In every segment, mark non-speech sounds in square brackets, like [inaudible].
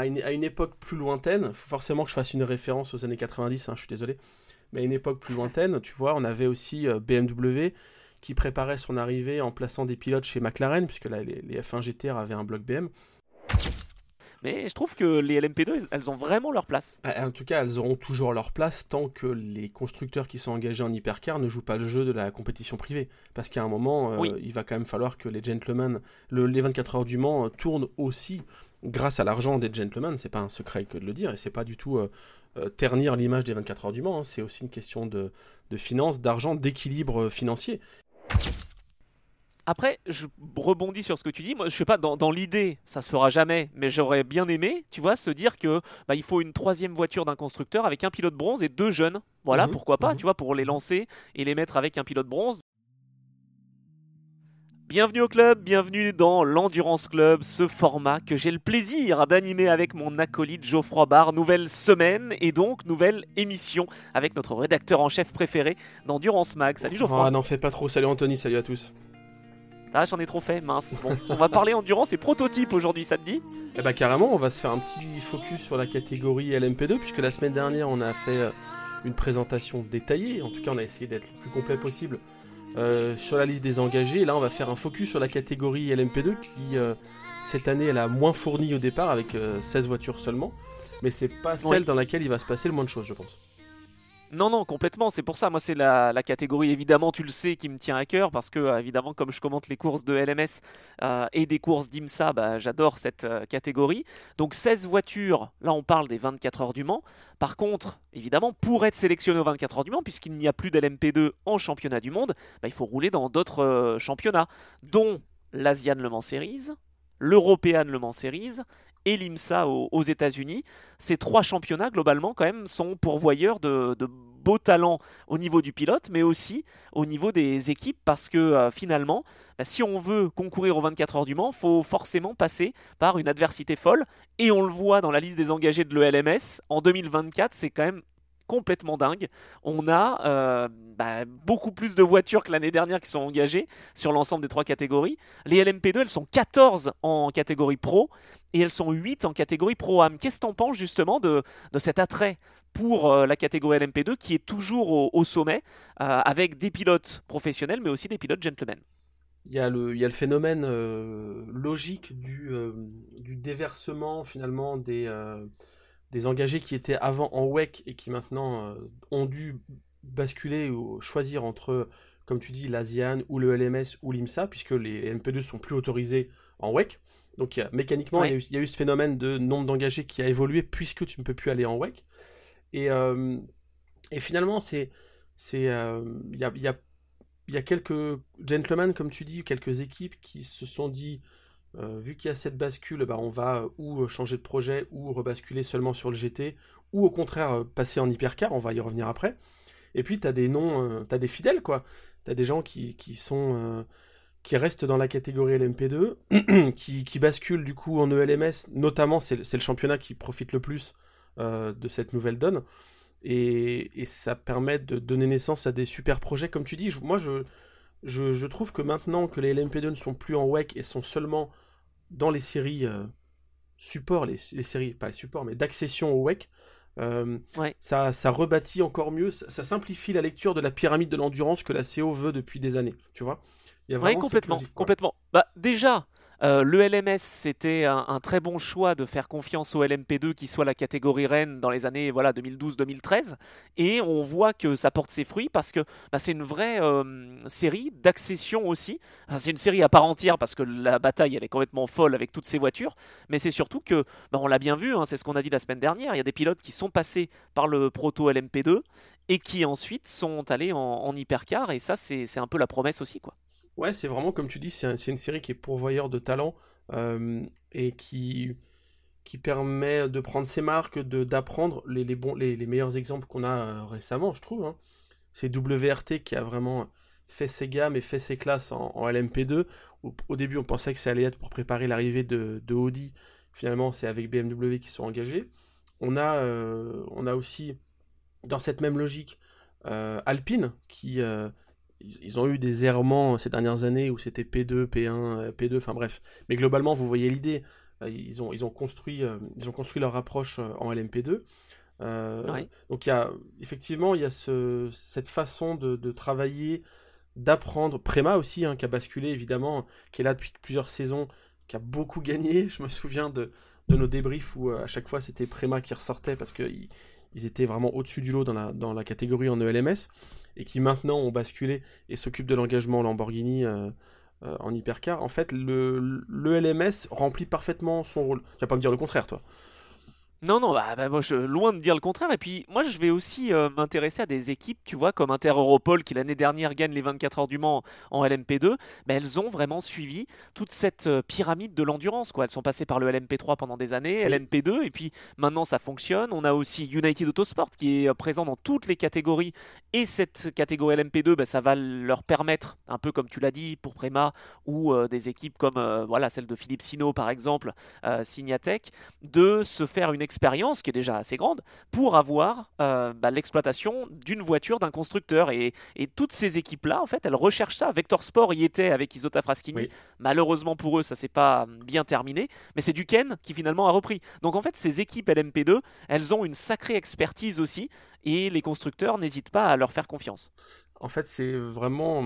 à une, à une époque plus lointaine, forcément que je fasse une référence aux années 90, hein, je suis désolé, mais à une époque plus lointaine, tu vois, on avait aussi euh, BMW qui préparait son arrivée en plaçant des pilotes chez McLaren, puisque là, les, les F1 GTR avaient un bloc BM. Mais je trouve que les LMP2, elles ont vraiment leur place. Ah, En tout cas, elles auront toujours leur place tant que les constructeurs qui sont engagés en hypercar ne jouent pas le jeu de la compétition privée. Parce qu'à un moment, euh, il va quand même falloir que les gentlemen, le- les 24 heures du Mans, euh, tournent aussi grâce à l'argent des gentlemen. C'est pas un secret que de le dire, et c'est pas du tout euh, euh, ternir l'image des 24 heures du Mans. hein. C'est aussi une question de, de finances, d'argent, d'équilibre euh, financier. Après, je rebondis sur ce que tu dis. Moi, je sais pas, dans, dans l'idée, ça se fera jamais, mais j'aurais bien aimé, tu vois, se dire que bah, il faut une troisième voiture d'un constructeur avec un pilote bronze et deux jeunes. Voilà, Mhm, pourquoi pas, mhm. tu vois, pour les lancer et les mettre avec un pilote bronze. Bienvenue au club, bienvenue dans l'Endurance Club, ce format que j'ai le plaisir d'animer avec mon acolyte Geoffroy Barr. Nouvelle semaine et donc nouvelle émission avec notre rédacteur en chef préféré d'Endurance Mag. Salut Geoffroy. Ah, n'en fais pas trop. Salut Anthony, salut à tous. Ah, j'en ai trop fait, mince. Bon, on va parler endurance et prototype aujourd'hui, ça te dit? Eh bah carrément, on va se faire un petit focus sur la catégorie LMP2, puisque la semaine dernière, on a fait euh, une présentation détaillée. En tout cas, on a essayé d'être le plus complet possible euh, sur la liste des engagés. Et là, on va faire un focus sur la catégorie LMP2, qui euh, cette année, elle a moins fourni au départ, avec euh, 16 voitures seulement. Mais c'est pas celle dans laquelle il va se passer le moins de choses, je pense. Non, non, complètement. C'est pour ça, moi, c'est la, catégorie, évidemment, tu le sais, qui me tient à cœur, parce que, euh, évidemment, comme je commente les courses de LMS euh, et des courses d'IMSA, bah, j'adore cette euh, catégorie. Donc, 16 voitures, là, on parle des 24 heures du Mans. Par contre, évidemment, pour être sélectionné aux 24 heures du Mans, puisqu'il n'y a plus d'LMP2 en championnat du monde, bah, il faut rouler dans d'autres championnats, dont l'Asian Le Mans Series, l'European Le Mans Series et l'IMSA aux, États-Unis. Ces trois championnats, globalement, quand même, sont pourvoyeurs de, de beaux talents au niveau du pilote, mais aussi au niveau des équipes, parce que euh, finalement, bah, si on veut concourir aux 24 heures du Mans, faut forcément passer par une adversité folle. Et on le voit dans la liste des engagés de l'ELMS, en 2024, c'est quand même complètement dingue. On a euh, bah, beaucoup plus de voitures que l'année dernière qui sont engagées sur l'ensemble des trois catégories. Les LMP2, elles sont 14 en catégorie pro et elles sont 8 en catégorie pro-am. Qu'est-ce que tu en penses justement de, cet attrait pour euh, la catégorie LMP2 qui est toujours au, sommet euh, avec des pilotes professionnels mais aussi des pilotes gentlemen? Il y a le, phénomène logique du, déversement finalement des, des engagés qui étaient avant en WEC et qui maintenant euh, ont dû basculer ou choisir entre, comme tu dis, l'ASIAN ou le LMS ou l'IMSA, puisque les MP2 sont plus autorisés en WEC. Donc il y a- mécaniquement, il, y a Ouais. eu, il y a eu ce phénomène de nombre d'engagés qui a évolué puisque tu ne peux plus aller en WEC. Et, euh, et finalement, c'est, euh, il y a, y a il y a quelques gentlemen, comme tu dis, quelques équipes qui se sont dit, vu qu'il y a cette bascule, bah, on va euh, ou changer de projet, ou rebasculer seulement sur le GT, ou au contraire euh, passer en hypercar, on va y revenir après. Et puis tu as des noms, euh, tu des fidèles, quoi. Tu as des gens qui, qui sont... euh, qui restent dans la catégorie LMP2, [clears throat] qui, qui basculent du coup en ELMS, notamment c'est le championnat qui profite le plus euh, de cette nouvelle donne et, et ça permet de donner naissance à des super projets. Comme tu dis, moi je, je, je trouve que maintenant que les LMP2 ne sont plus en WEC et sont seulement dans les séries euh, support, les, les séries, pas les supports, mais d'accession au WEC, euh, Ouais. ça, ça rebâtit encore mieux, ça, ça simplifie la lecture de la pyramide de l'endurance que la CO veut depuis des années, tu vois Il y a vraiment complètement. logique, complètement. Bah, déjà, euh, le LMS, c'était un, très bon choix de faire confiance au LMP2 qui soit la catégorie reine dans les années voilà, 2012-2013. Et on voit que ça porte ses fruits parce que bah, c'est une vraie euh, série d'accession aussi. C'est une série à part entière parce que la bataille, elle est complètement folle avec toutes ces voitures. Mais c'est surtout que, bah, on l'a bien vu, hein, c'est ce qu'on a dit la semaine dernière, il y a des pilotes qui sont passés par le proto LMP2 et qui ensuite sont allés en, en hypercar. Et ça, c'est c'est un peu la promesse aussi. quoi. Ouais, c'est vraiment comme tu dis, c'est un- c'est une série qui est pourvoyeur de talent euh, et qui, permet de prendre ses marques, d'apprendre les, meilleurs exemples qu'on a euh, récemment, je trouve. hein. C'est WRT qui a vraiment fait ses gammes et fait ses classes en, en LMP2. Au, début, on pensait que ça allait être pour préparer l'arrivée de, Audi. Finalement, c'est avec BMW qui sont engagés. On a, euh, on a aussi, dans cette même logique, Alpine qui... ils, ils ont eu des errements ces dernières années où c'était P2, P1, euh, P2, enfin bref. Mais globalement, vous voyez l'idée. ils, ont, ils, ont construit, ils ont construit leur approche en LMP2. Donc il y a, effectivement, il y a ce, cette façon de, de travailler, d'apprendre. Préma aussi, hein, qui a basculé évidemment, qui est là depuis plusieurs saisons, qui a beaucoup gagné. [laughs] Je me souviens de, de nos débriefs où à chaque fois c'était Préma qui ressortait parce qu'ils ils étaient vraiment au-dessus du lot dans la, dans la catégorie en ELMS et qui maintenant ont basculé et s'occupent de l'engagement Lamborghini euh, euh, en hypercar. En fait, le, le LMS remplit parfaitement son rôle. Tu vas pas me dire le contraire, toi non, non, bah, bah, moi, je, loin de dire le contraire. Et puis, moi, je vais aussi euh, m'intéresser à des équipes, tu vois, comme Inter Europol, qui l'année dernière gagne les 24 heures du Mans en LMP2. Mais elles ont vraiment suivi toute cette euh, pyramide de l'endurance, quoi. Elles sont passées par le LMP3 pendant des années, LMP2, et puis maintenant, ça fonctionne. On a aussi United Autosport, qui est euh, présent dans toutes les catégories. Et cette catégorie LMP2, bah, ça va leur permettre, un peu comme tu l'as dit pour Prema, ou des équipes comme voilà, celle de Philippe Sino, par exemple, Signatech, de se faire une expérience qui est déjà assez grande pour avoir euh, bah, l'exploitation d'une voiture d'un constructeur. Et, toutes ces équipes-là, en fait, elles recherchent ça. Vector Sport y était avec Isota Fraschini. Malheureusement pour eux, ça s'est pas bien terminé. Mais c'est Duquesne qui finalement a repris. Donc en fait, ces équipes LMP2, elles ont une sacrée expertise aussi. Et les constructeurs n'hésitent pas à leur faire confiance. En fait, c'est vraiment.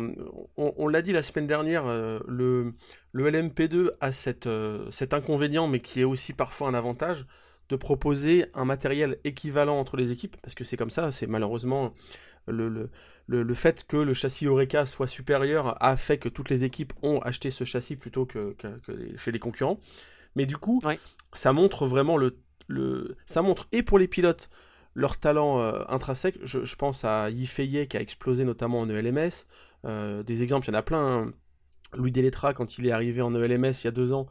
On, l'a dit la semaine dernière, euh, le, le LMP2 a cette, euh, cet inconvénient, mais qui est aussi parfois un avantage de proposer un matériel équivalent entre les équipes, parce que c'est comme ça, c'est malheureusement le, le, le, fait que le châssis Oreca soit supérieur a fait que toutes les équipes ont acheté ce châssis plutôt que, chez les concurrents. Mais du coup, ça montre vraiment le, le, ça montre et pour les pilotes leur talent euh, intrinsèque. Je, pense à Yifeye qui a explosé notamment en ELMS. Euh, des exemples, il y en a plein. Hein. Louis Deletra, quand il est arrivé en ELMS il y a deux ans,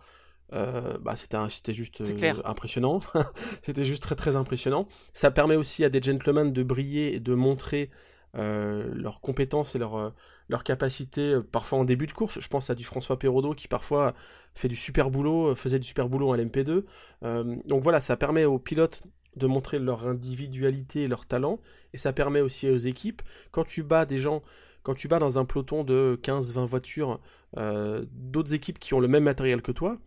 euh, bah, c'était juste euh, impressionnant. [laughs] c'était juste très très impressionnant. Ça permet aussi à des gentlemen de briller et de montrer euh, leurs compétences et leurs leur capacités, parfois en début de course. Je pense à du François Perraudot qui parfois fait du super boulot, faisait du super boulot à l'MP2. donc voilà, ça permet aux pilotes de montrer leur individualité et leur talent. Et ça permet aussi aux équipes, quand tu bats des gens quand tu bats dans un peloton de 15-20 voitures, d'autres équipes qui ont le même matériel que toi,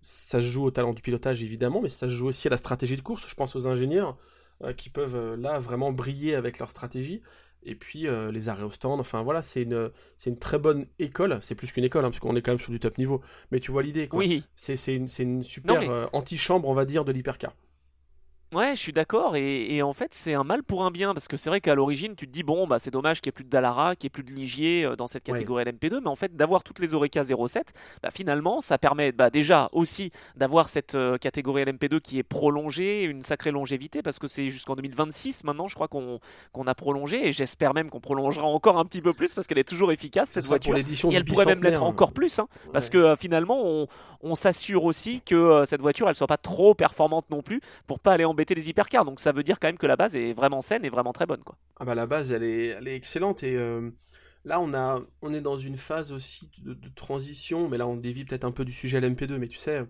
ça se joue au talent du pilotage évidemment, mais ça se joue aussi à la stratégie de course. Je pense aux ingénieurs euh, qui peuvent euh, là vraiment briller avec leur stratégie. Et puis euh, les arrêts au stand, enfin voilà, c'est une, c'est une très bonne école. C'est plus qu'une école, hein, parce qu'on est quand même sur du top niveau. Mais tu vois l'idée, quoi. Oui. C'est, une, une, super antichambre, on va dire, de l'hypercar. Ouais, je suis d'accord. Et, en fait, c'est un mal pour un bien. Parce que c'est vrai qu'à l'origine, tu te dis, bon, bah, c'est dommage qu'il n'y ait plus de Dallara, qu'il n'y ait plus de Ligier euh, dans cette catégorie LMP2. Mais en fait, d'avoir toutes les Oreca 07, bah, finalement, ça permet bah, déjà aussi d'avoir cette euh, catégorie LMP2 qui est prolongée, une sacrée longévité. Parce que c'est jusqu'en 2026 maintenant, je crois qu'on a prolongé. Et j'espère même qu'on prolongera encore un petit peu plus parce qu'elle est toujours efficace, cette voiture. Et elle pourrait même l'être encore plus. Hein, parce que euh, finalement, on, on s'assure aussi que cette voiture, elle soit pas trop performante non plus pour pas aller en des hypercars. Donc ça veut dire quand même que la base est vraiment saine et vraiment très bonne. Quoi. Ah bah la base, elle est, elle est excellente. Et euh, là, on, a, on est dans une phase aussi de, transition. Mais là, on dévie peut-être un peu du sujet LMP2. Mais tu sais,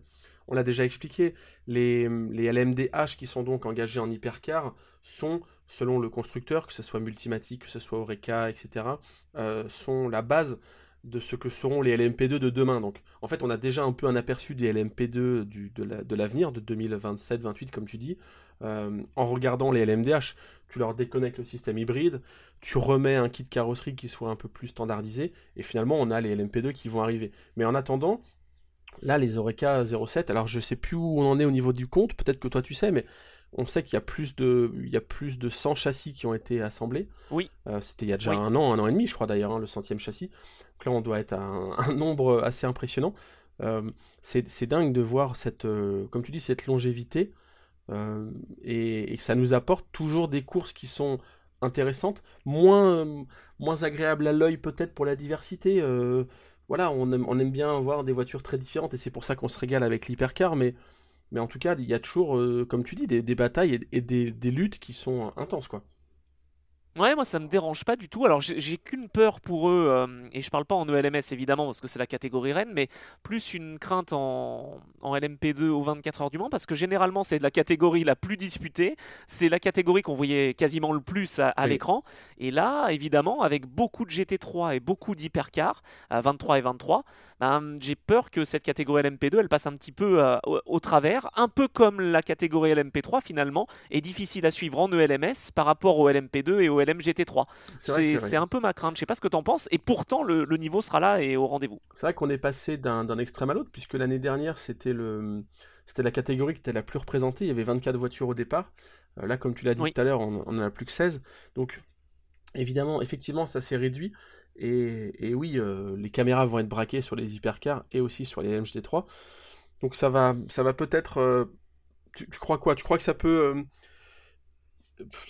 on l'a déjà expliqué. Les, les LMDH qui sont donc engagés en hypercar sont, selon le constructeur, que ce soit Multimatic, que ce soit Oreca, etc., euh, sont la base de ce que seront les LMP2 de demain. Donc, en fait, on a déjà un peu un aperçu des LMP2 du, de l'avenir, de, 2027-28, comme tu dis. Euh, en regardant les LMDH, tu leur déconnectes le système hybride, tu remets un kit carrosserie qui soit un peu plus standardisé, et finalement, on a les LMP2 qui vont arriver. Mais en attendant, là, les Oreca 07, alors je sais plus où on en est au niveau du compte, peut-être que toi tu sais, mais on sait qu'il y a plus de, il y a plus de 100 châssis qui ont été assemblés. Oui. Euh, c'était il y a déjà un an, un an et demi, je crois d'ailleurs, hein, le centième châssis. Donc là, on doit être à un, [laughs] nombre assez impressionnant. Euh, c'est dingue de voir cette, euh, comme tu dis, cette longévité. Et, ça nous apporte toujours des courses qui sont intéressantes, moins, moins agréables à l'œil peut-être pour la diversité. voilà, on aime, on aime bien voir des voitures très différentes et c'est pour ça qu'on se régale avec l'hypercar, mais mais en tout cas, il y a toujours, euh, comme tu dis, des, batailles et, des, luttes qui sont intenses, quoi. Ouais, moi ça me dérange pas du tout. Alors j'ai qu'une peur pour eux, euh, et je parle pas en ELMS évidemment parce que c'est la catégorie Rennes, mais plus une crainte en, en LMP2 aux 24 heures du Mans parce que généralement c'est la catégorie la plus disputée, c'est la catégorie qu'on voyait quasiment le plus à, l'écran. Et là, évidemment, avec beaucoup de GT3 et beaucoup d'hypercars à 23 et 23, ben, j'ai peur que cette catégorie LMP2 elle passe un petit peu euh, au, travers, un peu comme la catégorie LMP3 finalement, est difficile à suivre en ELMS par rapport au LMP2 et au LMGT3. C'est un peu ma crainte, je sais pas ce que tu en penses, et pourtant le, niveau sera là et au rendez-vous. C'est vrai qu'on est passé d'un extrême à l'autre, puisque l'année dernière c'était le c'était la catégorie qui était la plus représentée, il y avait 24 voitures au départ. Euh, là, comme tu l'as dit tout à l'heure, on, on en a plus que 16. Donc, évidemment, effectivement, ça s'est réduit. Et, oui, euh, les caméras vont être braquées sur les hypercars et aussi sur les MGT3. Donc ça va, ça va peut-être. Euh, tu, crois quoi? Tu crois que ça peut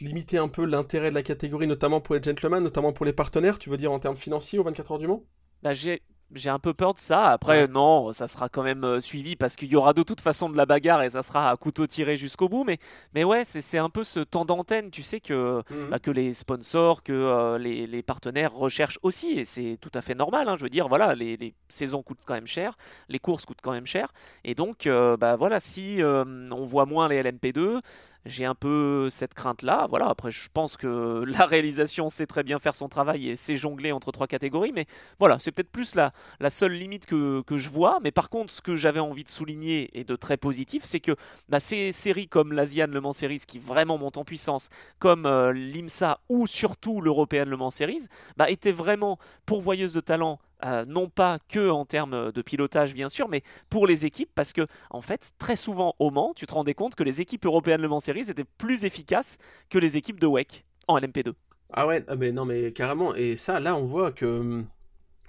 limiter un peu l'intérêt de la catégorie, notamment pour les gentlemen, notamment pour les partenaires Tu veux dire en termes financiers au 24 heures du Mans? Bah, j'ai j'ai un peu peur de ça. Après, non, ça sera quand même euh, suivi parce qu'il y aura de toute façon de la bagarre et ça sera à couteau tiré jusqu'au bout. Mais, mais ouais, c'est un peu ce temps d'antenne, tu sais, que, mhm. bah, que les sponsors, que euh, les, les, partenaires recherchent aussi. Et c'est tout à fait normal. Hein. je veux dire, voilà, les, les, saisons coûtent quand même cher, les courses coûtent quand même cher. Et donc, euh, bah voilà, si on voit moins les LMP2, j'ai un peu cette crainte-là. Voilà, après, je pense que [laughs] la réalisation sait très bien faire son travail et sait jongler entre trois catégories, mais voilà, c'est peut-être plus la, seule limite que, que, je vois. Mais par contre, ce que j'avais envie de souligner et de très positif, c'est que bah, ces séries comme l'Asian Le Mans Series qui vraiment montent en puissance, comme euh, l'IMSA ou surtout l'European Le Mans Series, bah, étaient vraiment pourvoyeuses de talent euh, non pas que en termes de pilotage bien sûr, mais pour les équipes, parce que en fait, très souvent au Mans, tu te rendais compte que les équipes européennes Le Mans Series étaient plus efficaces que les équipes de WEC en LMP2. Ah ouais, ah mais non mais carrément, et ça là on voit que hum,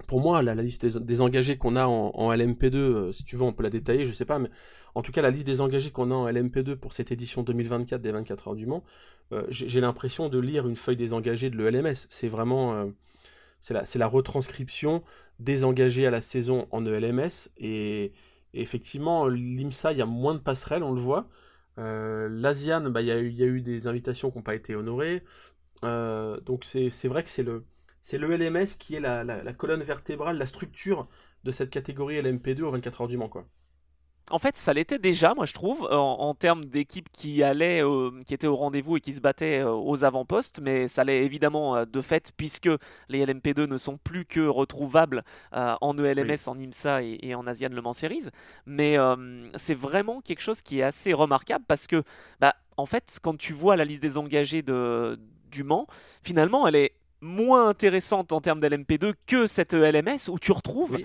pour moi, la, liste des, engagés qu'on a en, LMP2, euh, si tu veux, on peut la détailler, je sais pas, mais en tout cas, la liste des engagés qu'on a en LMP2 pour cette édition 2024 des 24 heures du Mans, euh, j'ai l'impression de lire une feuille des engagés de l'ELMS. C'est vraiment c'est la, retranscription des engagés à la saison en ELMS. Et, effectivement, l'IMSA, il y a moins de passerelles, on le voit. Euh, L'ASIAN, bah, il, y a eu, des invitations qui n'ont pas été honorées. Euh, donc c'est vrai que c'est le, LMS qui est la, la, colonne vertébrale, la structure de cette catégorie LMP2 aux 24 heures du Mans. Quoi en fait, ça l'était déjà, moi je trouve, en, termes d'équipes qui étaient au rendez-vous et qui se battaient euh, aux avant-postes, mais ça l'est évidemment euh, de fait puisque les LMP2 ne sont plus que retrouvables euh, en ELMS, en IMSA et, en Asian Le Mans Series. Mais c'est vraiment quelque chose qui est assez remarquable parce que, bah, en fait, quand tu vois la liste des engagés de, du Mans, finalement, elle est moins intéressante en termes d'LMP2 que cette LMS où tu retrouves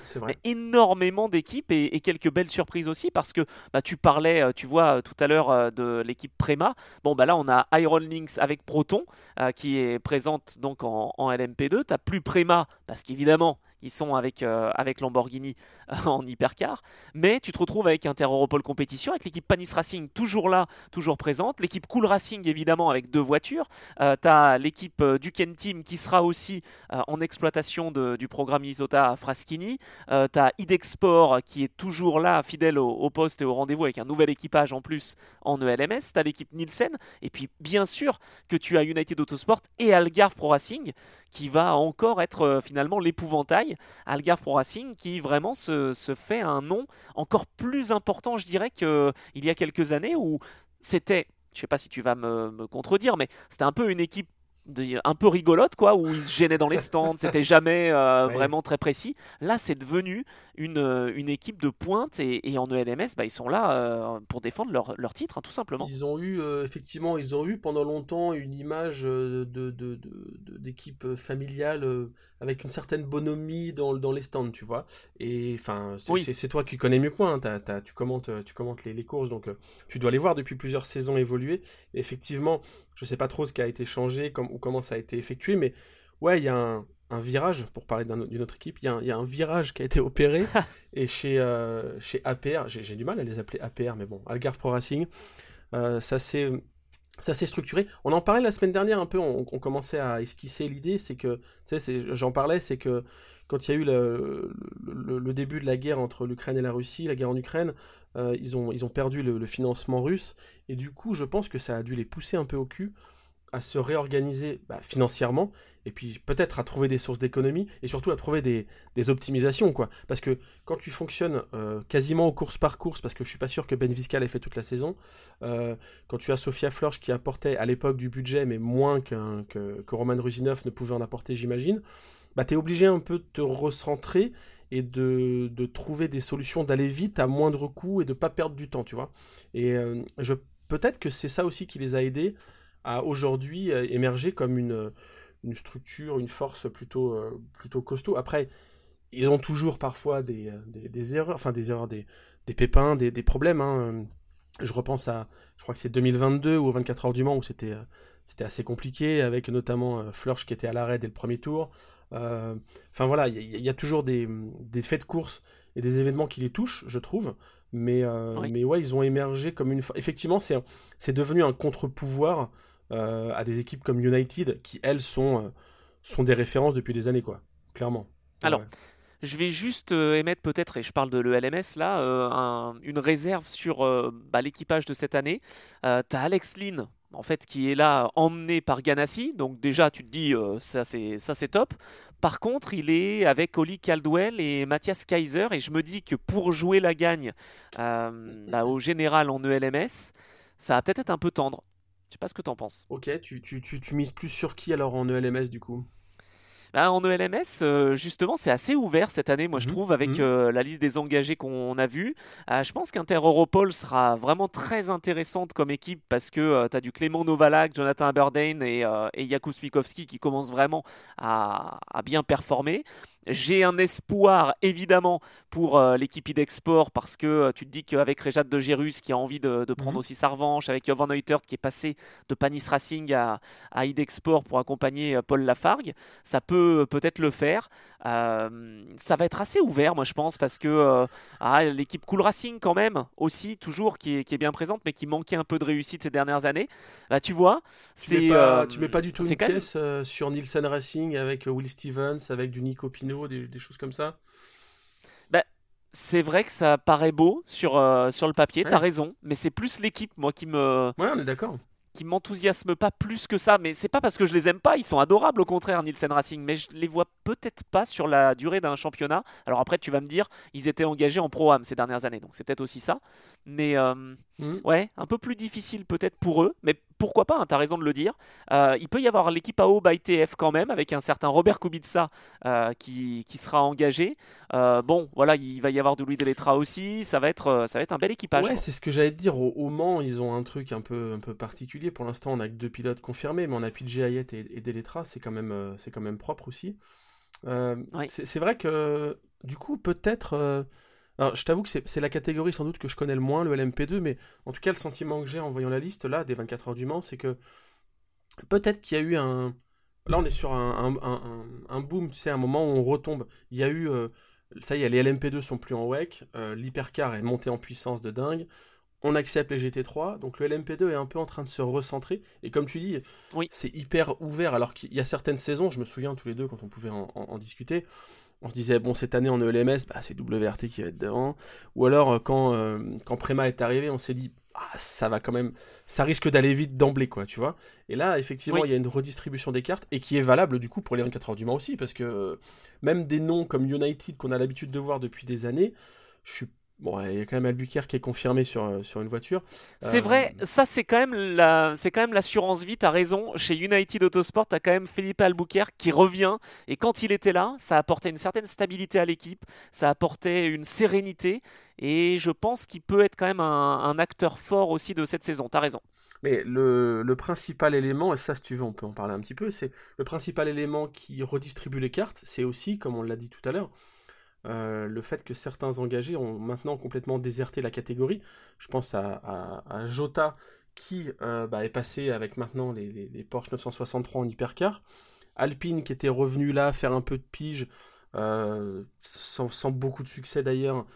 énormément d'équipes et, quelques belles surprises aussi parce que bah, tu parlais, euh, tu vois, tout à l'heure euh, de l'équipe Prema. Bon, bah là, on a Iron Lynx avec Proton euh, qui est présente donc en, en LMP2. Tu plus Prema parce qu'évidemment, ils sont avec, euh, Lamborghini [laughs] en hypercar. Mais tu te retrouves avec Inter Europol Compétition, avec l'équipe Panis Racing toujours là, toujours présente. L'équipe Cool Racing, évidemment, avec deux voitures. Euh, tu as l'équipe euh, Duken Team qui sera aussi en exploitation du programme Isota Fraschini. tu as Idexport qui est toujours là, fidèle au, poste et au rendez-vous, avec un nouvel équipage en plus en ELMS. Tu l'équipe Nielsen. Et puis, bien sûr, que tu as United Autosport et Algarve Pro Racing qui va encore être finalement l'épouvantail Algarve Pro Racing qui vraiment se, fait un nom encore plus important, je dirais, qu'il y a quelques années où c'était, je sais pas si tu vas me, me contredire, mais c'était un peu une équipe un peu rigolote quoi où ils se gênaient dans les stands [laughs] c'était jamais euh, vraiment très précis. Là c'est devenu une, euh, une équipe de pointe et, et en ELMS bah, ils sont là euh, pour défendre leur, leur titre hein, tout simplement. Ils ont eu effectivement ils ont eu pendant longtemps une image de, de, d'équipe familiale avec une certaine bonhomie dans, dans les stands tu vois. Et enfin c'est, toi qui connais mieux que moi hein, tu commentes tu commentes les, les courses donc tu dois les voir depuis plusieurs saisons évoluer et effectivement je sais pas trop ce qui a été changé comme, ou comment ça a été effectué, mais ouais, il y a un, virage, pour parler d'une autre équipe, il y, a un virage qui a été opéré, [laughs] et chez, euh, chez APR, j'ai du mal à les appeler APR, mais bon, Algarve Pro Racing, euh, ça s'est structuré. On en parlait la semaine dernière un peu, on, commençait à esquisser l'idée, c'est que, tu sais, j'en parlais, c'est que quand il y a eu le, le, début de la guerre entre l'Ukraine et la Russie, la guerre en Ukraine, euh, ils, ont, ils ont perdu le, financement russe, et du coup, je pense que ça a dû les pousser un peu au cul. À se réorganiser bah, financièrement et puis peut-être à trouver des sources d'économie et surtout à trouver des, optimisations quoi. Parce que quand tu fonctionnes euh, quasiment aux courses par course parce que je suis pas sûr que Ben Viscal ait fait toute la saison euh, quand tu as Sofia Florsch qui apportait à l'époque du budget mais moins que, que Roman Rusinov ne pouvait en apporter j'imagine bah tu es obligé un peu de te recentrer et de, trouver des solutions d'aller vite à moindre coût et de pas perdre du temps tu vois. Et euh, je peut-être que c'est ça aussi qui les a aidés aujourd'hui émerger comme une une structure, une force plutôt, euh, plutôt costaud. Après, ils ont toujours parfois des, euh, des, erreurs, enfin des erreurs, des, des pépins, des, problèmes. Hein. Je repense à, je crois que c'est 2022 ou 24 heures du Mans où c'était euh, c'était assez compliqué, avec notamment Flurch qui était à l'arrêt dès le premier tour. Enfin voilà, il y, a toujours des, des, faits de course et des événements qui les touchent, je trouve. Mais, mais ouais, ils ont émergé comme une. Effectivement, c'est devenu un contre-pouvoir euh, à des équipes comme United qui, elles, sont, euh, sont des références depuis des années, quoi. Clairement. Alors. Je vais juste euh, émettre peut-être, et je parle de l'ELMS là, une réserve sur bah, l'équipage de cette année. tu as Alex Lynn, en fait, qui est là emmené par Ganassi. Donc déjà, tu te dis, ça c'est ça c'est top. Par contre, il est avec Oli Caldwell et Mathias Kaiser, et je me dis que pour jouer la gagne bah, au général en ELMS, ça va peut-être être un peu tendre. Je sais pas ce que tu en penses. Ok, tu, tu, tu, tu, mises plus sur qui alors en ELMS du coup? Bah, En ELMS, euh, justement, c'est assez ouvert cette année, moi je mhm, trouve, avec mhm. euh, la liste des engagés qu'on a vus. Euh, je pense qu'Inter Europol sera vraiment très intéressante comme équipe parce que tu as du Clément Novalak, Jonathan Aberdeen et, et Jakub Smikowski qui commencent vraiment à, à bien performer. J'ai un espoir évidemment pour euh, l'équipe idexport parce que euh, tu te dis qu'avec Rejat de Gérus qui a envie de, prendre mhm. aussi sa revanche, avec Jovan Neutert qui est passé de Panis Racing à, à idexport pour accompagner euh, Paul Lafargue, ça peut peut-être le faire. Ça va être assez ouvert, moi je pense, parce que ah, l'équipe Cool Racing quand même aussi toujours qui est, bien présente, mais qui manquait un peu de réussite ces dernières années. Bah, tu vois, c'est tu, mets tu mets pas du tout une pièce sur Nielsen Racing avec Will Stevens, avec du Nico Pino des, choses comme ça? Bah, c'est vrai que ça paraît beau sur, euh, sur le papier, t'as raison, mais c'est plus l'équipe, moi, qui me. Ouais, on est d'accord. Qui m'enthousiasme pas plus que ça, mais c'est pas parce que je les aime pas, ils sont adorables au contraire, Nielsen Racing, mais je les vois peut-être pas sur la durée d'un championnat. Alors après, tu vas me dire, ils étaient engagés en Pro-Am ces dernières années, donc c'est peut-être aussi ça. Mais euh, mmh. ouais, un peu plus difficile peut-être pour eux, mais pourquoi pas, hein, tu as raison de le dire. Euh, il peut y avoir l'équipe AO by TF quand même, avec un certain Robert Kubica euh, qui, qui, sera engagé. Euh, bon, voilà, il va y avoir de Louis Deletra aussi, ça va être, ça va être un bel équipage. Ouais, c'est ce que j'allais te dire. Au, Mans, ils ont un truc un peu, un peu particulier. Pour l'instant, on a que deux pilotes confirmés, mais on a PJ Hayet et, et Deletra, c'est quand, même, c'est quand même propre aussi. C'est vrai que, du coup, peut-être alors, je t'avoue que c'est la catégorie sans doute que je connais le moins, le LMP2, mais en tout cas, le sentiment que j'ai en voyant la liste, là, des 24 heures du Mans, c'est que peut-être qu'il y a eu un. Là, on est sur un, un, boom, tu sais, un moment où on retombe. Il y a eu. Euh, ça y est, les LMP2 sont plus en WEC, euh, l'hypercar est monté en puissance de dingue, on accepte les GT3, donc le LMP2 est un peu en train de se recentrer, et comme tu dis, oui. c'est hyper ouvert, alors qu'il y a certaines saisons, je me souviens tous les deux quand on pouvait en discuter, on se disait, bon, cette année en ELMS, bah, c'est WRT qui va être devant. Ou alors, euh, quand, euh, quand Prema est arrivé, on s'est dit, ah, ça va quand même, ça risque d'aller vite d'emblée, quoi, tu vois. Et là, effectivement, il y a une redistribution des cartes, et qui est valable, du coup, pour les 24 heures du Mans aussi, parce que euh, même des noms comme United, qu'on a l'habitude de voir depuis des années, je suis Bon, il y a quand même Albuquerque qui est confirmé sur, euh, sur une voiture. C'est vrai, euh, ça c'est quand même la, c'est quand même l'assurance vie. T'as raison. Chez United Autosport, t'as quand même Philippe Albuquerque qui revient. Et quand il était là, ça apportait une certaine stabilité à l'équipe, ça apportait une sérénité. Et je pense qu'il peut être quand même un, acteur fort aussi de cette saison. T'as raison. Mais le, le, principal élément, et ça si tu veux on peut en parler un petit peu, c'est le principal élément qui redistribue les cartes, c'est aussi, comme on l'a dit tout à l'heure, euh, le fait que certains engagés ont maintenant complètement déserté la catégorie. Je pense à, Jota qui euh, bah, est passé avec maintenant les, Porsche 963 en hypercar. Alpine qui était revenu là faire un peu de pige, euh, sans, beaucoup de succès d'ailleurs,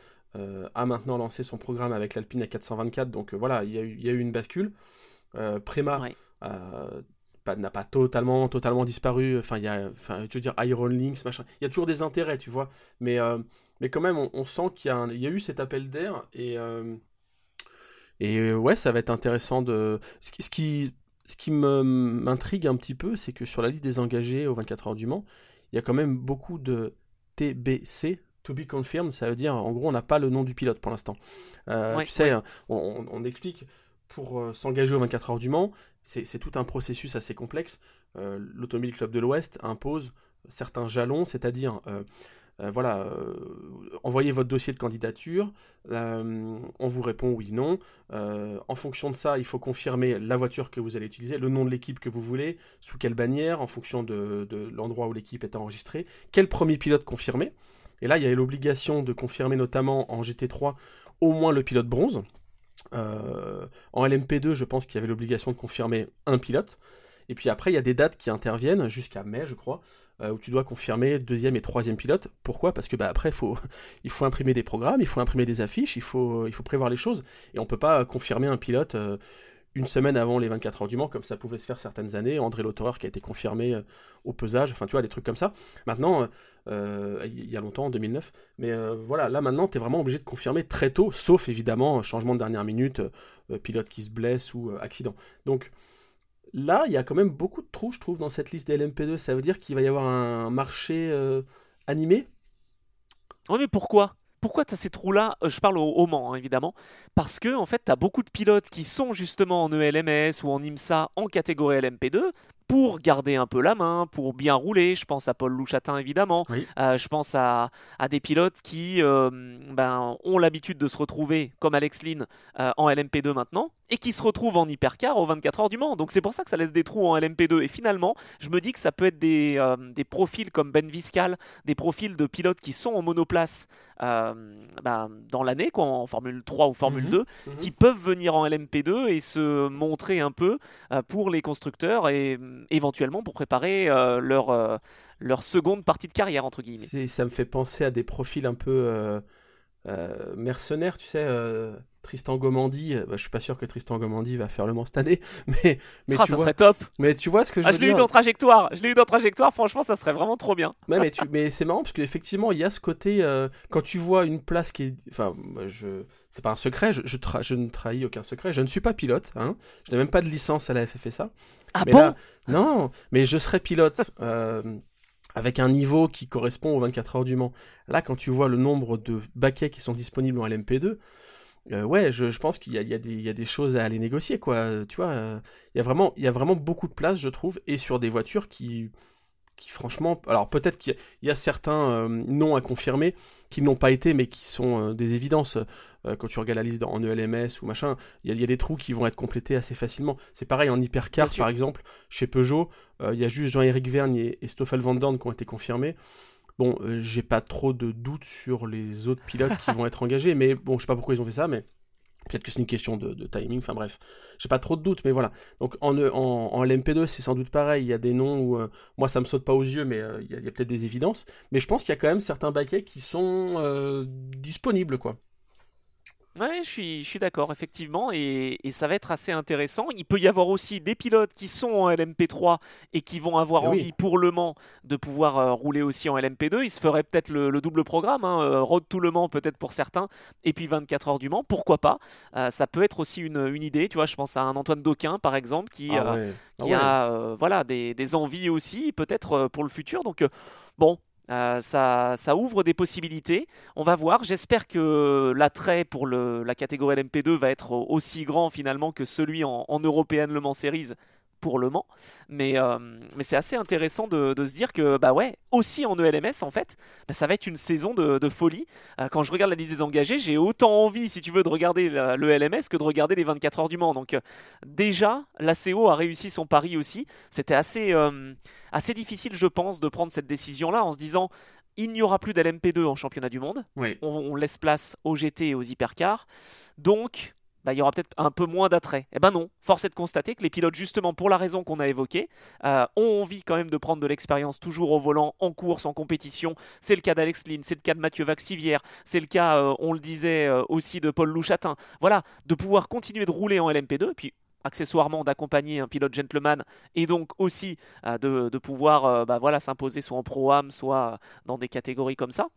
a maintenant lancé son programme avec l'Alpine à 424. Donc voilà, il y, a eu une bascule. Prema n'a pas totalement, totalement disparu. Enfin, il y a, enfin, je veux dire, Iron Links, machin. Il y a toujours des intérêts, tu vois. Mais, euh, mais quand même, on, sent qu'il y, a il y a eu cet appel d'air et, euh, et ouais, ça va être intéressant de. Ce qui, ce qui m'intrigue un petit peu, c'est que sur la liste des engagés aux 24 heures du Mans, il y a quand même beaucoup de TBC, to be confirmed, ça veut dire en gros on n'a pas le nom du pilote pour l'instant. tu sais, on, explique pour s'engager aux 24 heures du Mans, c'est tout un processus assez complexe. L'Automobile Club de l'Ouest impose certains jalons, c'est-à-dire euh, voilà, euh, envoyez votre dossier de candidature, euh, on vous répond oui, non. en fonction de ça, il faut confirmer la voiture que vous allez utiliser, le nom de l'équipe que vous voulez, sous quelle bannière, en fonction de, l'endroit où l'équipe est enregistrée, quel premier pilote confirmé. Et là, il y a l'obligation de confirmer notamment en GT3 au moins le pilote bronze. En LMP2, je pense qu'il y avait l'obligation de confirmer un pilote. Et puis après, il y a des dates qui interviennent jusqu'à mai, je crois, euh, où tu dois confirmer deuxième et troisième pilote. Pourquoi? Parce que bah, après, [laughs] il faut imprimer des programmes, il faut imprimer des affiches, il faut, prévoir les choses. Et on peut pas confirmer un pilote euh, une semaine avant les 24 heures du Mans, comme ça pouvait se faire certaines années. André Lautereur qui a été confirmé euh, au pesage, enfin tu vois, des trucs comme ça. Maintenant, il y a longtemps, en 2009, mais voilà, là maintenant, tu vraiment obligé de confirmer très tôt, sauf évidemment changement de dernière minute, pilote qui se blesse ou accident. Donc, Là, il y a quand même beaucoup de trous, je trouve, dans cette liste des LMP2. Ça veut dire qu'il va y avoir un marché euh, animé? Oui, mais pourquoi? Pourquoi tu as ces trous-là euh, Je parle au, Mans, hein, évidemment. Parce que, en fait, tu as beaucoup de pilotes qui sont justement en ELMS ou en IMSA en catégorie LMP2, pour garder un peu la main, pour bien rouler. Je pense à Paul Louchatin évidemment. Euh, je pense à, des pilotes qui euh, ben, ont l'habitude de se retrouver, comme Alex Lynn, euh, en LMP2 maintenant, et qui se retrouvent en hypercar aux 24 heures du Mans. Donc c'est pour ça que ça laisse des trous en LMP2. Et finalement, je me dis que ça peut être des, des profils comme Ben Viscal, des profils de pilotes qui sont en monoplace ben, dans l'année, en Formule 3 ou Formule 2, mhm. mhm. qui peuvent venir en LMP2 et se montrer un peu pour les constructeurs et éventuellement pour préparer euh, leur, euh, leur seconde partie de carrière, entre guillemets. Ça me fait penser à des profils un peu euh, mercenaires, tu sais. Tristan Gomandi, bah, je suis pas sûr que Tristan Gomandi va faire le Mans cette année, [laughs] mais, mais ah, tu ça vois, serait top. Mais tu vois ce que je ah, veux je l'ai eu dans trajectoire, je l'ai eu dans trajectoire. Franchement, ça serait vraiment trop bien. mais, tu, [laughs] mais c'est marrant parce qu'effectivement, il y a ce côté quand tu vois une place qui est, enfin, je, c'est pas un secret, je, je, ne trahis aucun secret, je ne suis pas pilote, hein, je n'ai même pas de licence à la FFSA. Ah bon? Non, mais je serai pilote euh, avec un niveau qui correspond aux 24 heures du Mans. Là, quand tu vois le nombre de baquets qui sont disponibles en LMP2, euh, ouais, je, pense qu'il y, y, a des choses à aller négocier, quoi. Tu vois, euh, il, y a vraiment, il y a vraiment beaucoup de place, je trouve, et sur des voitures qui, qui franchement, alors peut-être qu'il y, a certains euh, noms à confirmer qui n'ont pas été, mais qui sont euh, des évidences. Euh, quand tu regardes la liste en ELMS ou machin, il y, a des trous qui vont être complétés assez facilement. C'est pareil en hypercar, par exemple, chez Peugeot, il y a juste Jean-Éric Vergne et, Stoffel Van Dorn qui ont été confirmés. Bon, j'ai pas trop de doutes sur les autres pilotes qui vont être engagés, mais bon, je sais pas pourquoi ils ont fait ça, mais Peut-être que c'est une question de, timing, enfin bref, j'ai pas trop de doutes, mais voilà. Donc en, en, en LMP2, c'est sans doute pareil, il y a des noms où euh, moi ça me saute pas aux yeux, mais euh, il y a, peut-être des évidences. Mais je pense qu'il y a quand même certains baquets qui sont euh, disponibles, quoi. Ouais, je suis, je suis d'accord, effectivement, et, ça va être assez intéressant. Il peut y avoir aussi des pilotes qui sont en LMP3 et qui vont avoir eh envie pour Le Mans de pouvoir euh, rouler aussi en LMP2. Il se ferait peut-être le, double programme, hein, euh, Road to Le Mans peut-être pour certains, et puis 24 heures du Mans, pourquoi pas euh, Ça peut être aussi une, une, idée, tu vois, je pense à un Antoine Doquin par exemple, qui, ah qui ah a voilà, des, des envies aussi, peut-être pour le futur. Donc, bon, euh, ça, ouvre des possibilités. On va voir. J'espère que l'attrait pour la catégorie LMP2 va être aussi grand finalement que celui en, en Le Mans Series pour Le Mans. Mais, euh, mais c'est assez intéressant de, se dire que, bah ouais, aussi en ELMS, en fait, bah, ça va être une saison de, folie. Euh, quand je regarde la liste des engagés, j'ai autant envie, si tu veux, de regarder le LMS que de regarder les 24 heures du Mans. Donc, euh, déjà, la CO a réussi son pari aussi. C'était assez, assez difficile, je pense, de prendre cette décision-là en se disant il n'y aura plus d'LMP2 en championnat du monde. On, on, laisse place aux GT et aux hypercars. Donc, bah, il y aura peut-être un peu moins d'attrait. Eh ben non, force est de constater que les pilotes, justement pour la raison qu'on a évoquée, euh, ont envie quand même de prendre de l'expérience toujours au volant, en course, en compétition. C'est le cas d'Alex Lynn, c'est le cas de Mathieu Vaxivière, c'est le cas, euh, on le disait euh, aussi, de Paul Louchatin. Voilà, de pouvoir continuer de rouler en LMP2, puis accessoirement d'accompagner un pilote gentleman et donc aussi de, pouvoir bah, voilà, s'imposer soit en pro-am, soit dans des catégories comme ça.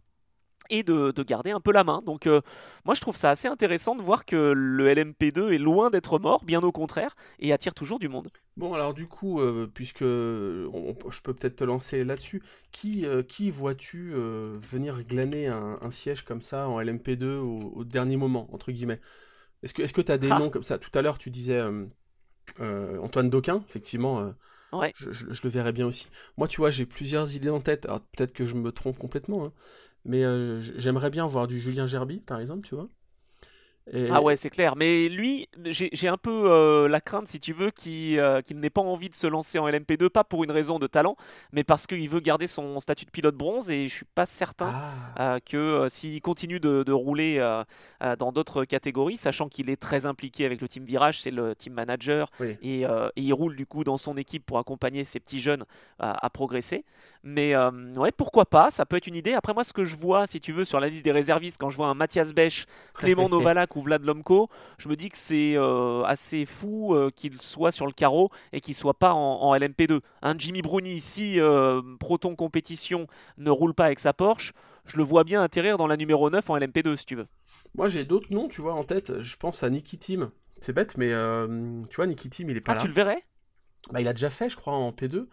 Et de, garder un peu la main. Donc euh, moi je trouve ça assez intéressant de voir que le LMP2 est loin d'être mort, bien au contraire, et attire toujours du monde. Bon alors du coup, euh, puisque je peux peut-être te lancer là-dessus, qui, euh, qui vois-tu venir glaner un, siège comme ça en LMP2 au, dernier moment, entre guillemets? Est-ce que tu as des ah. noms comme ça? Tout à l'heure tu disais Antoine Doquin, effectivement. Ouais. Je, le verrais bien aussi. Moi, tu vois, j'ai plusieurs idées en tête. Alors, peut-être que je me trompe complètement. Hein. Mais euh, j'aimerais bien voir du Julien Gerby, par exemple, tu vois. Ah ouais, c'est clair. Mais lui, j'ai un peu euh, la crainte, si tu veux, euh, qu'il n'ait pas envie de se lancer en LMP2, pas pour une raison de talent, mais parce qu'il veut garder son statut de pilote bronze. Et je suis pas certain ah. que s'il continue de, rouler dans d'autres catégories, sachant qu'il est très impliqué avec le team Virage, c'est le team manager, et, il roule du coup dans son équipe pour accompagner ces petits jeunes à progresser. Mais ouais, pourquoi pas Ça peut être une idée. Après moi, ce que je vois, si tu veux, sur la liste des réservistes, quand je vois un Mathias Bech, Clément [laughs] Ou Vlad Lomko, je me dis que c'est euh, assez fou euh, qu'il soit sur le carreau et qu'il soit pas en, LMP2. Un Jimmy Bruni ici, euh, Proton Compétition, ne roule pas avec sa Porsche. Je le vois bien atterrir dans la numéro 9 en LMP2 si tu veux. Moi j'ai d'autres noms, tu vois, en tête. Je pense à Niki Team. C'est bête, mais tu vois, Niki Team, il est pas ah, là. tu le verrais? Bah, il a déjà fait, je crois, en P2.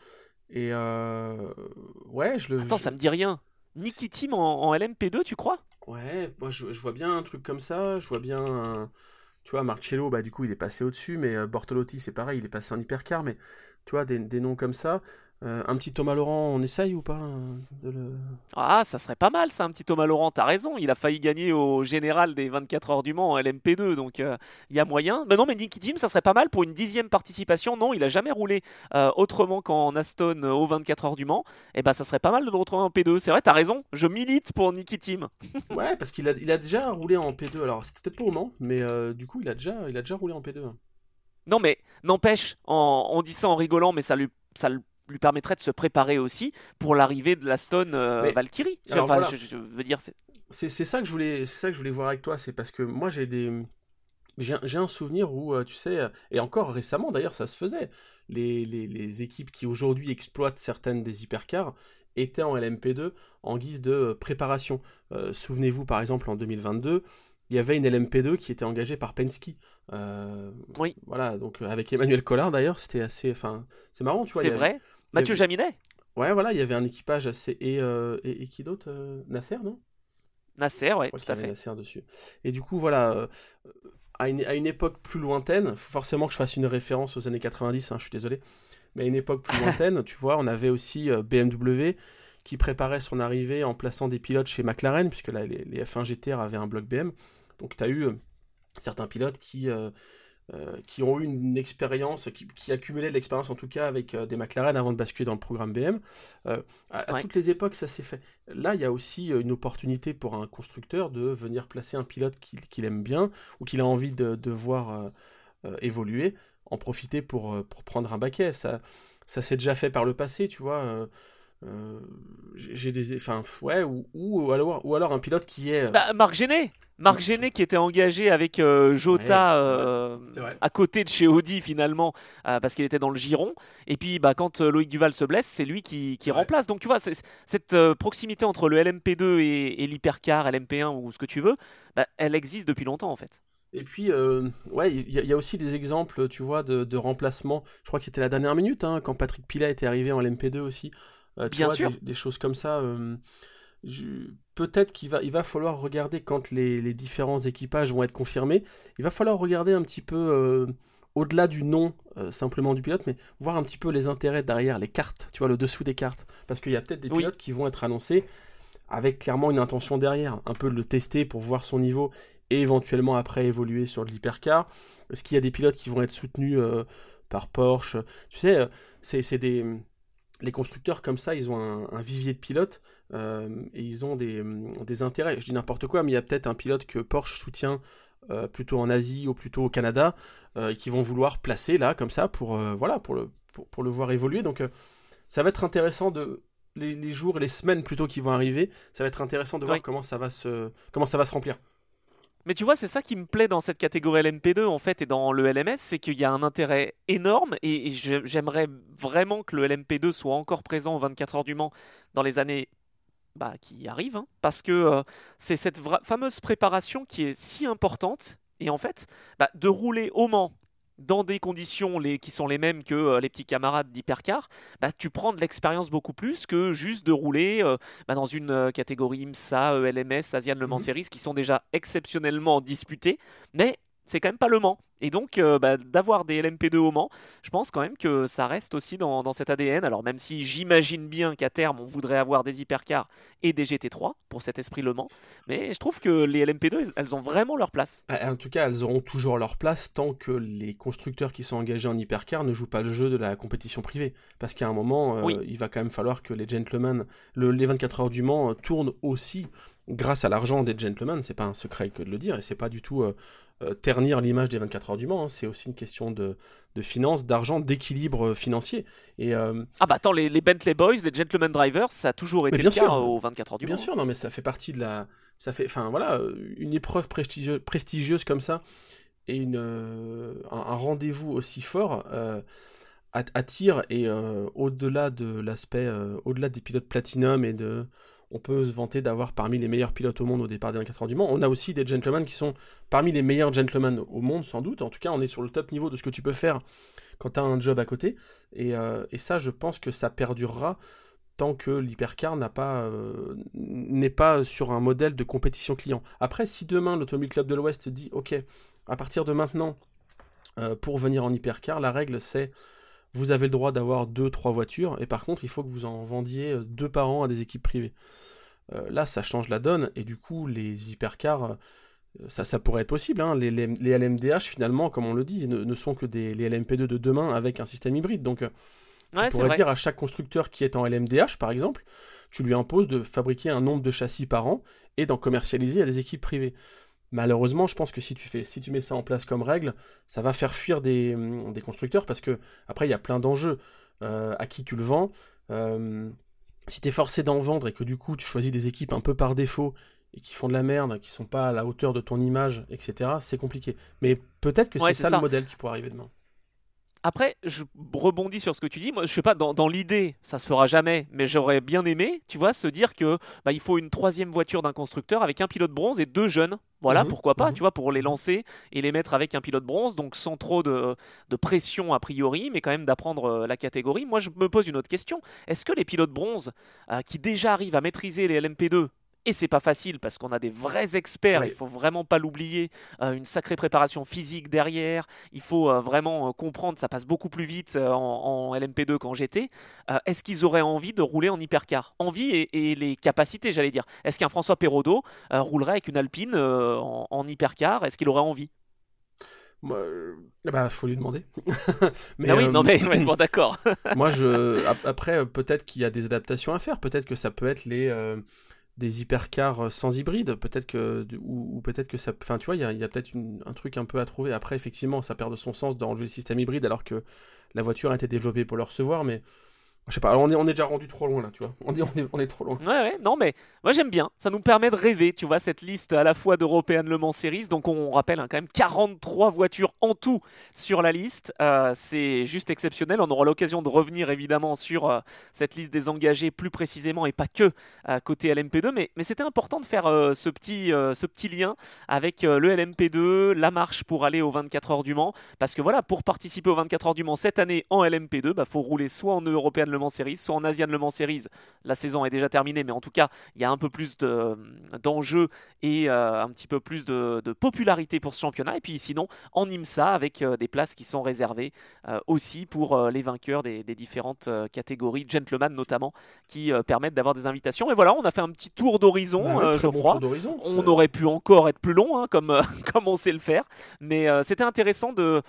Et ouais, je le. Attends, ça me dit rien. Niki Team en LMP2, tu crois? Ouais, moi je, vois bien un truc comme ça, je vois bien Tu vois, Marcello, bah du coup il est passé au-dessus, mais euh, Bortolotti c'est pareil, il est passé en hypercar, mais tu vois, des, des noms comme ça. Euh, un petit Thomas Laurent, on essaye ou pas hein, de le... Ah, ça serait pas mal ça, un petit Thomas Laurent, t'as raison, il a failli gagner au général des 24 heures du Mans en LMP2, donc il euh, y a moyen. Mais non, mais Nicky Team, ça serait pas mal pour une dixième participation. Non, il a jamais roulé euh, autrement qu'en Aston au 24 heures du Mans. Et eh ben ça serait pas mal de le retrouver en P2. C'est vrai, t'as raison, je milite pour Nicky Team. [laughs] ouais, parce qu'il a, il a déjà roulé en P2, alors c'était peut-être pas au Mans, mais du coup il a, déjà, il a déjà roulé en P2. Non, mais n'empêche, on dit ça en rigolant, mais ça lui, ça le lui permettrait de se préparer aussi pour l'arrivée de la Stone euh, Valkyrie. je, veux dire, c'est ça que je voulais, c'est ça que je voulais voir avec toi, c'est parce que moi j'ai des, j'ai un souvenir où euh, tu sais, et encore récemment d'ailleurs ça se faisait, les, les, équipes qui aujourd'hui exploitent certaines des hypercars étaient en LMP2 en guise de euh, préparation. Souvenez-vous par exemple en 2022 il y avait une LMP2 qui était engagée par Penske. oui. Voilà, donc avec Emmanuel Collard d'ailleurs, c'était assez. Enfin, c'est marrant, tu vois. C'est vrai. Mathieu Jaminet Ouais, voilà, il y avait un équipage assez. Et, euh, et, qui d'autre euh, Nasser, non? Nasser, ouais, tout à fait. Nasser dessus. Et du coup, voilà, euh, à, une, à, une, époque plus lointaine, forcément que je fasse une référence aux années 90, hein, je suis désolé, mais à une époque plus lointaine, [laughs] tu vois, on avait aussi BMW qui préparait son arrivée en plaçant des pilotes chez McLaren, puisque là, les, les F1 GTR avaient un bloc BM. Donc, tu as eu certains pilotes qui euh, qui ont eu une expérience, qui, qui accumulaient de l'expérience en tout cas avec euh, des McLaren avant de basculer dans le programme BM. Euh, à, toutes les époques, ça s'est fait. Là, il y a aussi une opportunité pour un constructeur de venir placer un pilote qu'il aime bien ou qu'il a envie de, de voir évoluer, en profiter pour, pour prendre un baquet. Ça, ça s'est déjà fait par le passé, tu vois. j'ai des enfin ouais ou, ou, alors ou alors un pilote qui est bah, Marc Géné Marc Géné qui était engagé avec euh, Jota euh, à côté de chez Audi finalement euh, parce qu'il était dans le giron. Et puis bah, quand Loïc Duval se blesse, c'est lui qui, remplace. Donc tu vois, cette proximité entre le LMP2 et, l'hypercar, LMP1 ou ce que tu veux, bah, elle existe depuis longtemps en fait. Et puis, ouais, il y, a aussi des exemples, tu vois, de, remplacement. Je crois que c'était la dernière minute, hein, quand Patrick Pilat était arrivé en LMP2 aussi. Bien sûr. des, choses comme ça peut-être qu'il va, il va falloir regarder quand les, différents équipages vont être confirmés. Il va falloir regarder un petit peu euh, au-delà du nom euh, simplement du pilote, mais voir un petit peu les intérêts derrière, les cartes, tu vois, le dessous des cartes. Parce qu'il y a peut-être des pilotes qui vont être annoncés avec clairement une intention derrière, un peu de le tester pour voir son niveau et éventuellement après évoluer sur de l'hypercar. Est-ce qu'il y a des pilotes qui vont être soutenus euh, par Porsche? Tu sais, c'est des les constructeurs comme ça, ils ont un, vivier de pilotes euh, et ils ont des, intérêts. Je dis n'importe quoi, mais il y a peut-être un pilote que Porsche soutient euh, plutôt en Asie ou plutôt au Canada euh, et qui vont vouloir placer là comme ça pour voilà pour le pour, le voir évoluer. Donc ça va être intéressant de les, jours et les semaines plutôt qui vont arriver. Ça va être intéressant de voir comment ça va se comment ça va se remplir. Mais tu vois, c'est ça qui me plaît dans cette catégorie LMP2 en fait et dans le LMS, c'est qu'il y a un intérêt énorme et j'aimerais vraiment que le LMP2 soit encore présent aux 24 heures du Mans dans les années bah, qui arrive, hein, parce que c'est cette fameuse préparation qui est si importante. Et en fait, bah, de rouler au Mans dans des conditions les, qui sont les mêmes que euh, les petits camarades d'Hypercar, bah, tu prends de l'expérience beaucoup plus que juste de rouler euh, bah, dans une euh, catégorie IMSA, ELMS, Asian Le Mans mhm. Series qui sont déjà exceptionnellement disputés, mais c'est quand même pas Le Mans. Et donc, euh, bah, d'avoir des LMP2 au Mans, je pense quand même que ça reste aussi dans, cet ADN. Alors, même si j'imagine bien qu'à terme, on voudrait avoir des hypercars et des GT3 pour cet esprit Le Mans, mais je trouve que les LMP2, elles ont vraiment leur place. Ah, en tout cas, elles auront toujours leur place tant que les constructeurs qui sont engagés en hypercar ne jouent pas le jeu de la compétition privée. Parce qu'à un moment, euh, il va quand même falloir que les gentlemen, les 24 heures du Mans, tournent aussi grâce à l'argent des gentlemen, c'est pas un secret que de le dire, et c'est pas du tout euh, euh, ternir l'image des 24 heures du Mans, hein. c'est aussi une question de, de finances, d'argent, d'équilibre euh, financier. Et, Ah bah attends, les, Bentley Boys, les gentlemen drivers, ça a toujours été le cas aux 24 heures du Mans. Bien sûr, non mais ça fait partie de la... Ça fait, enfin voilà, une épreuve prestigieuse, prestigieuse comme ça, et une, un, rendez-vous aussi fort attire, et au-delà de l'aspect, au-delà des pilotes platinum et de on peut se vanter d'avoir parmi les meilleurs pilotes au monde au départ des 24 heures du Mans. On a aussi des gentlemen qui sont parmi les meilleurs gentlemen au monde, sans doute. En tout cas, on est sur le top niveau de ce que tu peux faire quand tu as un job à côté. Euh, et, ça, je pense que ça perdurera tant que l'hypercar euh, n'est pas sur un modèle de compétition client. Après, si demain l'Automobile Club de l'Ouest dit OK, à partir de maintenant, euh, pour venir en hypercar, la règle c'est vous avez le droit d'avoir deux, trois voitures, et par contre, il faut que vous en vendiez deux par an à des équipes privées. Euh, là, ça change la donne, et du coup, les hypercars, euh, ça, ça pourrait être possible. Hein. Les, LMDH, finalement, comme on le dit, ne, sont que des, les LMP2 de demain avec un système hybride. Donc, euh, tu pourrais dire à chaque constructeur qui est en LMDH, par exemple, tu lui imposes de fabriquer un nombre de châssis par an et d'en commercialiser à des équipes privées. Malheureusement, je pense que si tu, fais, si tu mets ça en place comme règle, ça va faire fuir des, hum, constructeurs parce que, après, il y a plein d'enjeux. Euh, à qui tu le vends euh, Si tu es forcé d'en vendre et que du coup, tu choisis des équipes un peu par défaut et qui font de la merde, qui sont pas à la hauteur de ton image, etc., c'est compliqué. Mais peut-être que c'est ça, le modèle qui pourrait arriver demain. Après, je rebondis sur ce que tu dis. Moi, je sais pas, dans, l'idée, ça se fera jamais, mais j'aurais bien aimé, tu vois, se dire que bah, il faut une troisième voiture d'un constructeur avec un pilote bronze et deux jeunes. Voilà, mhm. pourquoi pas, mhm. tu vois, pour les lancer et les mettre avec un pilote bronze, donc sans trop de, pression a priori, mais quand même d'apprendre euh, la catégorie. Moi, je me pose une autre question. Est-ce que les pilotes bronze euh, qui déjà arrivent à maîtriser les LMP2 et c'est pas facile parce qu'on a des vrais experts, il faut vraiment pas l'oublier, euh, une sacrée préparation physique derrière, il faut euh, vraiment euh, comprendre, ça passe beaucoup plus vite en, LMP2 qu'en GT. Est-ce qu'ils auraient envie de rouler en hypercar? Envie et, les capacités, j'allais dire. Est-ce qu'un François Perraudot roulerait avec une Alpine en, hypercar? Est-ce qu'il aurait envie? Moi, bah, faut lui demander. [laughs] mais, ah oui, non mais [laughs] bon, d'accord. moi, je après peut-être qu'il y a des adaptations à faire. Peut-être que ça peut être les des hypercars euh, sans hybride, peut-être que ou, peut-être que ça, enfin tu vois, il y a, peut-être un truc un peu à trouver. Après, effectivement, ça perd de son sens d'enlever le système hybride alors que la voiture a été développée pour le recevoir, mais je sais pas, on est, on est déjà rendu trop loin là, tu vois. On est, on est, trop loin. Ouais, ouais, non, mais moi j'aime bien. Ça nous permet de rêver, tu vois, cette liste à la fois d'Européenne Le Mans Series. Donc on rappelle hein, quand même 43 voitures en tout sur la liste. Euh, c'est juste exceptionnel. On aura l'occasion de revenir évidemment sur euh, cette liste des engagés plus précisément et pas que euh, côté LMP2. Mais, mais c'était important de faire ce, petit, ce petit lien avec le LMP2, la marche pour aller aux 24 heures du Mans. Parce que voilà, pour participer aux 24 heures du Mans cette année en LMP2, il bah, faut rouler soit en Européenne Le Mans Series, soit en Asian Le Mans Series. La saison est déjà terminée, mais en tout cas, il y a un peu plus d'enjeux et euh, un petit peu plus de, popularité pour ce championnat. Et puis sinon, en IMSA, avec euh, des places qui sont réservées euh, aussi pour les vainqueurs des, différentes catégories, gentlemen notamment, qui permettent d'avoir des invitations. Et voilà, on a fait un petit tour d'horizon, bah je crois. on aurait pu encore être plus long, hein, comme, [laughs] comme on sait le faire. Mais c'était intéressant de,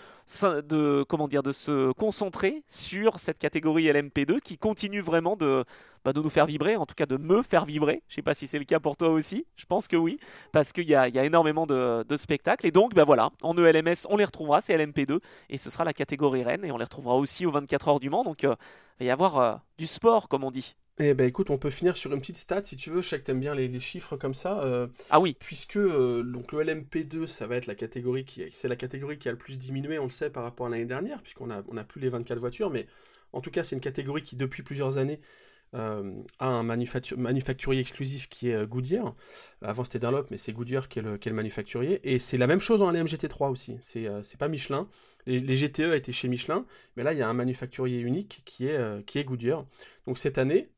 de, comment dire, de se concentrer sur cette catégorie LMP2 qui continue vraiment de, bah, de nous faire vibrer, en tout cas de me faire vibrer. Je sais pas si c'est le cas pour toi aussi, je pense que oui, parce qu'il y, y a, énormément de, spectacles. Et donc, bah voilà, en ELMS, on les retrouvera, c'est LMP2, et ce sera la catégorie Rennes, et on les retrouvera aussi aux 24 heures du Mans. Donc, euh, il va y avoir euh, du sport, comme on dit. Eh ben écoute, on peut finir sur une petite stat si tu veux. Je sais que t'aimes bien les, chiffres comme ça. Euh, ah oui. Puisque donc le LMP2, ça va être la catégorie qui c'est la catégorie qui a le plus diminué, on le sait par rapport à l'année dernière, puisqu'on a on a plus les 24 voitures, mais en tout cas c'est une catégorie qui depuis plusieurs années euh, a un manufacturier exclusif qui est Goodyear. Avant c'était Dunlop, mais c'est Goodyear qui est, le, manufacturier. Et c'est la même chose en LMGT3 aussi. C'est pas Michelin. Les, GTE étaient chez Michelin, mais là il y a un manufacturier unique qui est, qui est Goodyear. Donc cette année,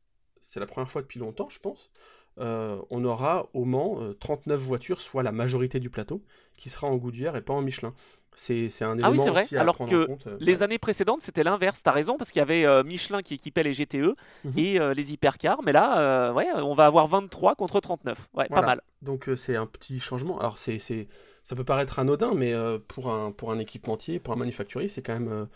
c'est la première fois depuis longtemps, je pense. on aura au Mans 39 voitures, soit la majorité du plateau, qui sera en Goodyear et pas en Michelin. C'est un élément ah oui, c'est vrai. Alors que euh, les années précédentes, c'était l'inverse. T'as raison, parce qu'il y avait euh, Michelin qui équipait les GTE mhm. et euh, les hypercars. Mais là, ouais, on va avoir 23 contre 39. Ouais, pas mal. Donc c'est un petit changement. Alors c'est ça peut paraître anodin, mais pour un pour un équipementier, pour un manufacturier, c'est quand même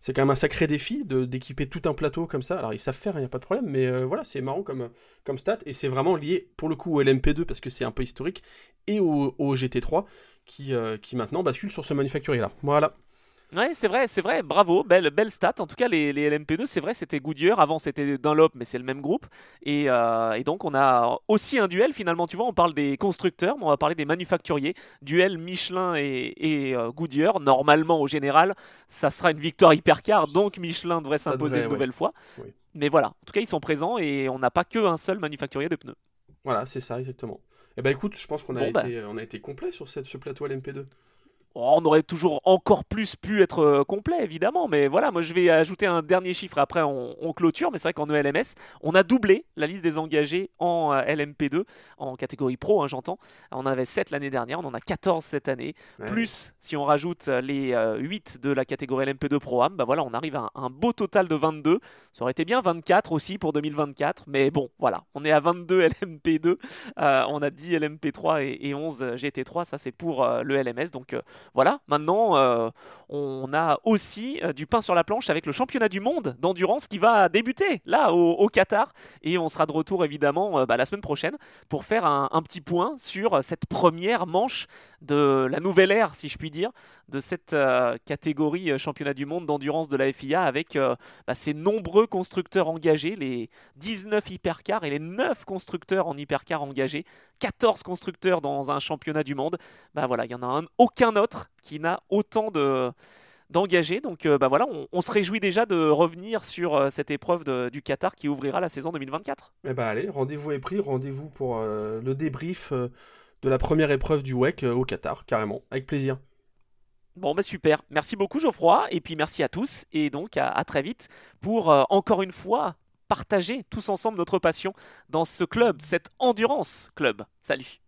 c'est quand même un sacré défi d'équiper tout un plateau comme ça. Alors ils savent faire, il n'y a pas de problème, mais voilà, c'est marrant comme, comme stat, et c'est vraiment lié pour le coup au LMP2 parce que c'est un peu historique, et au, au GT3 qui, euh, qui maintenant bascule sur ce manufacturier-là. Voilà. Ouais, c'est vrai, c'est vrai, bravo, belle, belle stat. En tout cas, les, les LMP2, c'est vrai, c'était Goodyear. Avant, c'était Dunlop, mais c'est le même groupe. Et, euh, et, donc, on a aussi un duel finalement. Tu vois, on parle des constructeurs, mais on va parler des manufacturiers. Duel Michelin et, et euh, Goodyear. Normalement, au général, ça sera une victoire hypercar, donc Michelin devrait s'imposer une nouvelle fois. Mais voilà, en tout cas, ils sont présents et on n'a pas qu'un seul manufacturier de pneus. Voilà, c'est ça, exactement. Eh ben écoute, je pense qu'on a, bah. été, on a été complet sur cette, ce plateau LMP2. Oh, on aurait toujours encore plus pu être euh, complet, évidemment, mais voilà, moi je vais ajouter un dernier chiffre, après on, clôture, mais c'est vrai qu'en ELMS, on a doublé la liste des engagés en euh, LMP2, en catégorie pro, hein, j'entends. On en avait 7 l'année dernière, on en a 14 cette année, plus si on rajoute euh, les 8 de la catégorie LMP2 Pro Am, bah voilà, on arrive à un, beau total de 22. Ça aurait été bien 24 aussi pour 2024, mais bon, voilà, on est à 22 LMP2, [laughs] on a 10 LMP3 et, et 11 GT3, ça c'est pour le LMS, donc voilà, maintenant, euh, on a aussi euh, du pain sur la planche avec le championnat du monde d'endurance qui va débuter là au, Qatar. Et on sera de retour évidemment euh, bah, la semaine prochaine pour faire un, petit point sur cette première manche de la nouvelle ère, si je puis dire, de cette catégorie championnat du monde d'endurance de la FIA avec bah, ces nombreux constructeurs engagés, les 19 hypercars et les 9 constructeurs en hypercar engagés, 14 constructeurs dans un championnat du monde. Bah voilà, il y en a un, aucun autre qui n'a autant de d'engagés. Donc euh, bah voilà, on, se réjouit déjà de revenir sur euh, cette épreuve du Qatar qui ouvrira la saison 2024. Eh bah allez, rendez-vous est pris, rendez-vous pour euh, le débrief de la première épreuve du WEC au Qatar, carrément, avec plaisir. Bon bah super, merci beaucoup Geoffroy, et puis merci à tous, et donc à très vite pour encore une fois partager tous ensemble notre passion dans ce club, cette endurance club. Salut